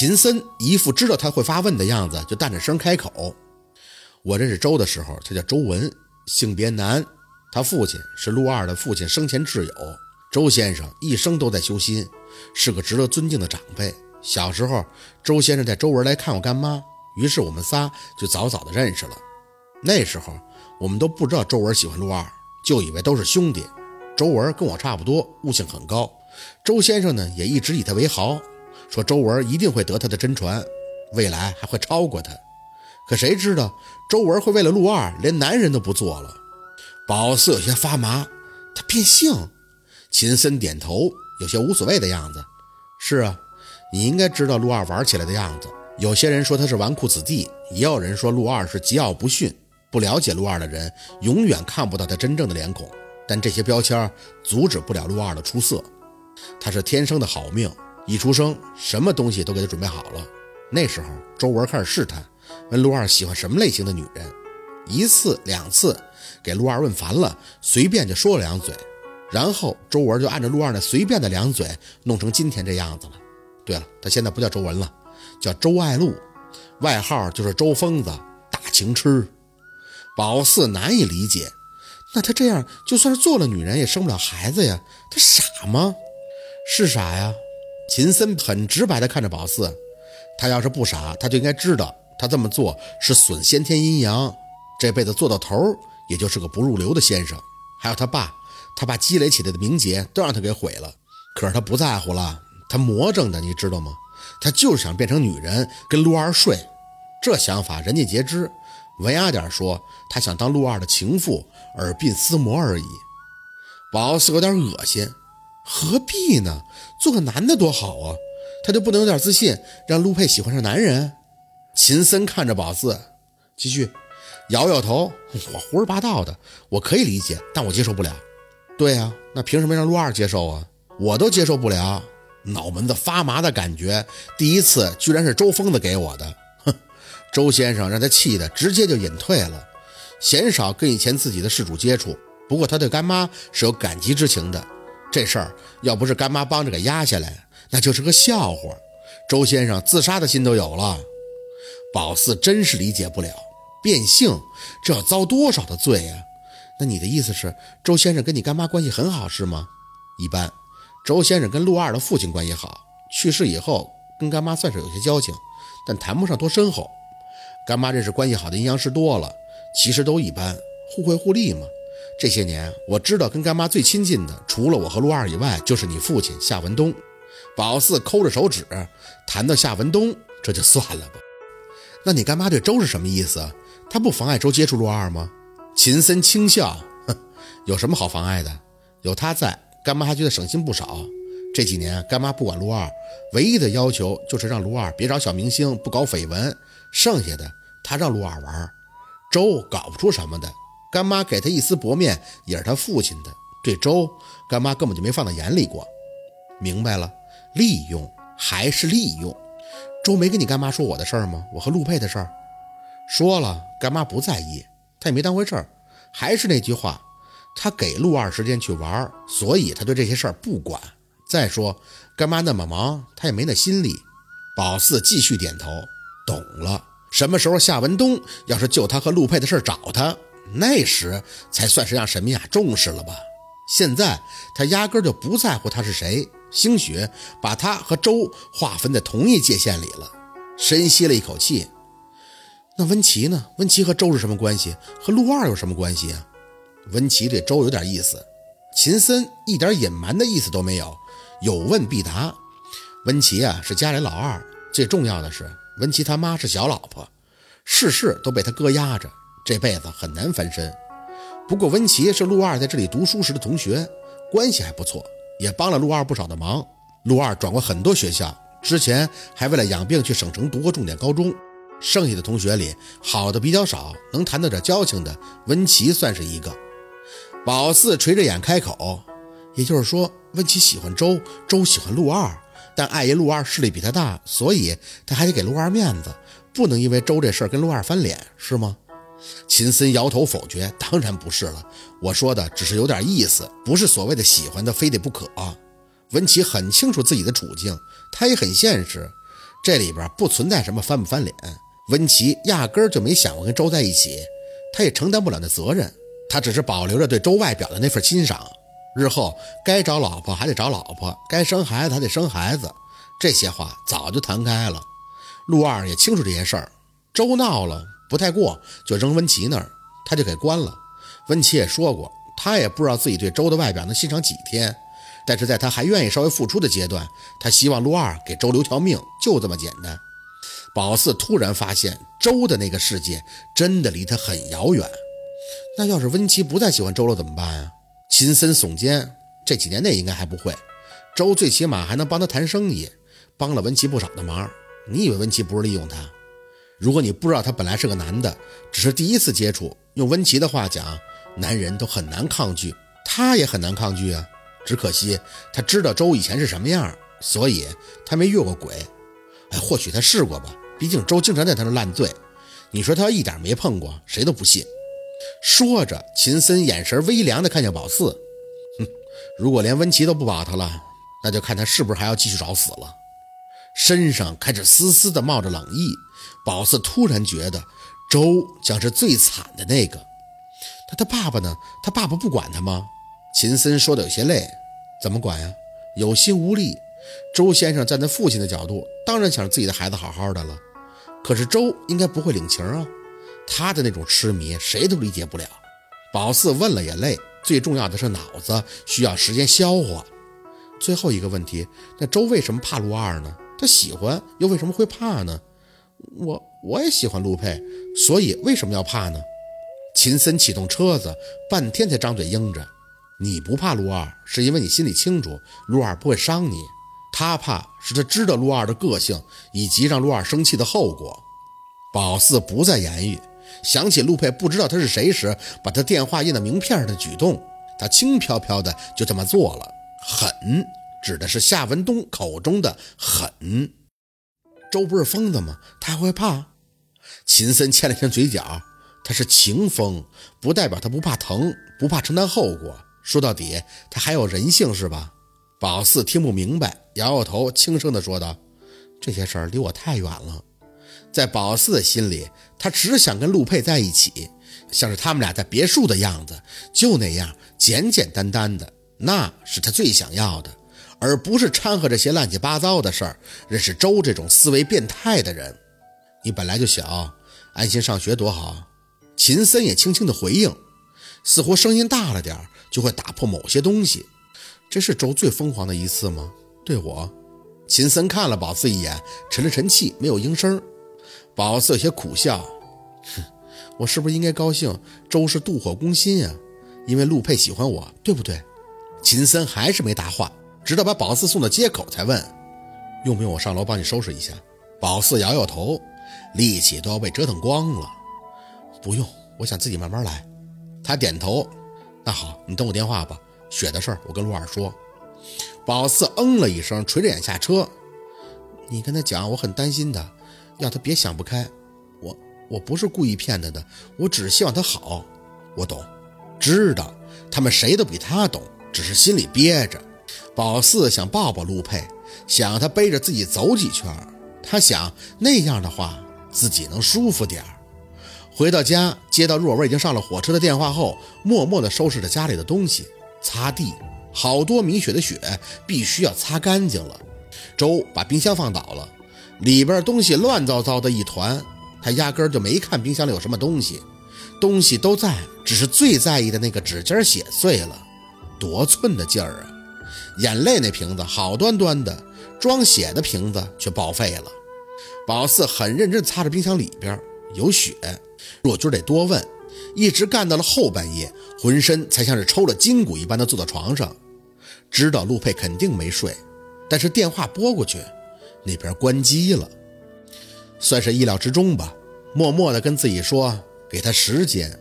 秦森一副知道他会发问的样子，就淡着声开口：“我认识周的时候，他叫周文，性别男，他父亲是陆二的父亲生前挚友。周先生一生都在修心，是个值得尊敬的长辈。小时候，周先生带周文来看我干妈，于是我们仨就早早的认识了。那时候我们都不知道周文喜欢陆二，就以为都是兄弟。周文跟我差不多，悟性很高。周先生呢，也一直以他为豪。”说周文一定会得他的真传，未来还会超过他。可谁知道周文会为了陆二连男人都不做了？宝四有些发麻，他变性。秦森点头，有些无所谓的样子。是啊，你应该知道陆二玩起来的样子。有些人说他是纨绔子弟，也有人说陆二是桀骜不驯。不了解陆二的人永远看不到他真正的脸孔，但这些标签阻止不了陆二的出色。他是天生的好命。一出生，什么东西都给他准备好了。那时候，周文开始试探，问陆二喜欢什么类型的女人。一次两次，给陆二问烦了，随便就说了两嘴。然后周文就按照陆二那随便的两嘴，弄成今天这样子了。对了，他现在不叫周文了，叫周爱禄，外号就是周疯子、大情痴。宝四难以理解，那他这样就算是做了女人，也生不了孩子呀？他傻吗？是傻呀。秦森很直白地看着宝四，他要是不傻，他就应该知道他这么做是损先天阴阳，这辈子做到头也就是个不入流的先生。还有他爸，他爸积累起来的名节都让他给毁了。可是他不在乎了，他魔怔的，你知道吗？他就是想变成女人跟陆二睡，这想法人尽皆知。文雅点说，他想当陆二的情妇，耳鬓厮磨而已。宝四有点恶心。何必呢？做个男的多好啊！他就不能有点自信，让陆佩喜欢上男人？秦森看着宝四，继续摇摇头：“我胡说八道的，我可以理解，但我接受不了。”对呀，那凭什么让陆二接受啊？我都接受不了，脑门子发麻的感觉。第一次居然是周疯子给我的，哼！周先生让他气的直接就隐退了，鲜少跟以前自己的事主接触。不过他对干妈是有感激之情的。这事儿要不是干妈帮着给压下来，那就是个笑话。周先生自杀的心都有了。宝四真是理解不了，变性这要遭多少的罪呀？那你的意思是，周先生跟你干妈关系很好是吗？一般。周先生跟陆二的父亲关系好，去世以后跟干妈算是有些交情，但谈不上多深厚。干妈认识关系好的阴阳师多了，其实都一般，互惠互利嘛。这些年，我知道跟干妈最亲近的，除了我和陆二以外，就是你父亲夏文东。宝四抠着手指，谈到夏文东，这就算了吧。那你干妈对周是什么意思？她不妨碍周接触陆二吗？秦森轻笑，哼，有什么好妨碍的？有他在，干妈还觉得省心不少。这几年，干妈不管陆二，唯一的要求就是让陆二别找小明星，不搞绯闻，剩下的他让陆二玩。周搞不出什么的。干妈给他一丝薄面，也是他父亲的。对周，干妈根本就没放在眼里过。明白了，利用还是利用。周没跟你干妈说我的事儿吗？我和陆佩的事儿，说了，干妈不在意，她也没当回事儿。还是那句话，她给陆二时间去玩，所以她对这些事儿不管。再说，干妈那么忙，她也没那心力。宝四继续点头，懂了。什么时候夏文东要是就他和陆佩的事儿找他？那时才算是让沈明雅重视了吧？现在他压根就不在乎他是谁，兴许把他和周划分在同一界限里了。深吸了一口气，那温琪呢？温琪和周是什么关系？和陆二有什么关系啊？温琪对周有点意思。秦森一点隐瞒的意思都没有，有问必答。温琪啊，是家里老二，最重要的是温琪他妈是小老婆，事事都被他哥压着。这辈子很难翻身。不过温琪是陆二在这里读书时的同学，关系还不错，也帮了陆二不少的忙。陆二转过很多学校，之前还为了养病去省城读过重点高中。剩下的同学里，好的比较少，能谈到点交情的，温琪算是一个。宝四垂着眼开口，也就是说，温琪喜欢周，周喜欢陆二，但碍于陆二势力比他大，所以他还得给陆二面子，不能因为周这事儿跟陆二翻脸，是吗？秦森摇头否决：“当然不是了，我说的只是有点意思，不是所谓的喜欢的非得不可。”温琪很清楚自己的处境，他也很现实。这里边不存在什么翻不翻脸。温琪压根儿就没想过跟周在一起，他也承担不了那责任，他只是保留着对周外表的那份欣赏。日后该找老婆还得找老婆，该生孩子还得生孩子，这些话早就谈开了。陆二也清楚这些事儿，周闹了不太过，就扔温琪那儿，他就给关了。温琪也说过，他也不知道自己对周的外表能欣赏几天，但是在他还愿意稍微付出的阶段，他希望陆二给周留条命，就这么简单。宝四突然发现，周的那个世界真的离他很遥远。那要是温琪不再喜欢周了怎么办啊？秦森耸肩，这几年内应该还不会。周最起码还能帮他谈生意，帮了温琪不少的忙。你以为温琪不是利用他？如果你不知道他本来是个男的，只是第一次接触，用温琪的话讲，男人都很难抗拒，他也很难抗拒啊。只可惜他知道周以前是什么样，所以他没越过轨。哎，或许他试过吧，毕竟周经常在他那烂醉。你说他一点没碰过，谁都不信。说着，秦森眼神微凉的看向宝四，哼，如果连温琪都不保他了，那就看他是不是还要继续找死了。身上开始丝丝的冒着冷意，宝四突然觉得周将是最惨的那个。那他爸爸呢？他爸爸不管他吗？秦森说的有些累，怎么管呀？有心无力。周先生站在父亲的角度，当然想自己的孩子好好的了。可是周应该不会领情啊。他的那种痴迷，谁都理解不了。宝四问了也累，最重要的是脑子需要时间消化。最后一个问题，那周为什么怕陆二呢？他喜欢又为什么会怕呢？我我也喜欢陆佩，所以为什么要怕呢？秦森启动车子，半天才张嘴应着：“你不怕陆二，是因为你心里清楚陆二不会伤你；他怕是他知道陆二的个性以及让陆二生气的后果。”宝四不再言语。想起陆佩不知道他是谁时，把他电话印在名片上的举动，他轻飘飘的就这么做了。狠，指的是夏文东口中的狠。周不是疯子吗？他还会怕？秦森牵了牵嘴角，他是情疯，不代表他不怕疼，不怕承担后果。说到底，他还有人性是吧？宝四听不明白，摇摇头，轻声的说道：“这些事儿离我太远了。”在宝四的心里，他只想跟陆佩在一起，像是他们俩在别墅的样子，就那样简简单单的，那是他最想要的，而不是掺和这些乱七八糟的事儿，认识周这种思维变态的人。你本来就小，安心上学多好。秦森也轻轻的回应，似乎声音大了点就会打破某些东西。这是周最疯狂的一次吗？对我？秦森看了宝四一眼，沉了沉气，没有应声。宝四有些苦笑，哼，我是不是应该高兴？周是妒火攻心呀，因为陆佩喜欢我，对不对？秦森还是没答话，直到把宝四送到街口才问：用不用我上楼帮你收拾一下？宝四摇摇头，力气都要被折腾光了。不用，我想自己慢慢来。他点头，那好，你等我电话吧。雪的事儿，我跟陆二说。宝四嗯了一声，垂着眼下车。你跟他讲，我很担心他。要他别想不开，我我不是故意骗他的，我只是希望他好。我懂，知道他们谁都比他懂，只是心里憋着。宝四想抱抱陆佩，想让他背着自己走几圈，他想那样的话自己能舒服点儿回到家，接到若文已经上了火车的电话后，默默地收拾着家里的东西，擦地，好多米雪的雪必须要擦干净了。周把冰箱放倒了。里边东西乱糟糟的一团，他压根儿就没看冰箱里有什么东西，东西都在，只是最在意的那个指尖血碎了，多寸的劲儿啊！眼泪那瓶子好端端的，装血的瓶子却报废了。宝四很认真擦着冰箱里边有血，若军得多问，一直干到了后半夜，浑身才像是抽了筋骨一般的坐在床上，知道陆佩肯定没睡，但是电话拨过去。那边关机了，算是意料之中吧。默默地跟自己说：“给他时间。”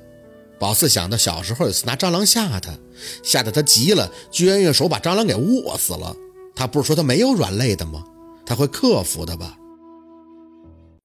宝四想到小时候有次拿蟑螂吓他，吓得他急了，居然用手把蟑螂给握死了。他不是说他没有软肋的吗？他会克服的吧？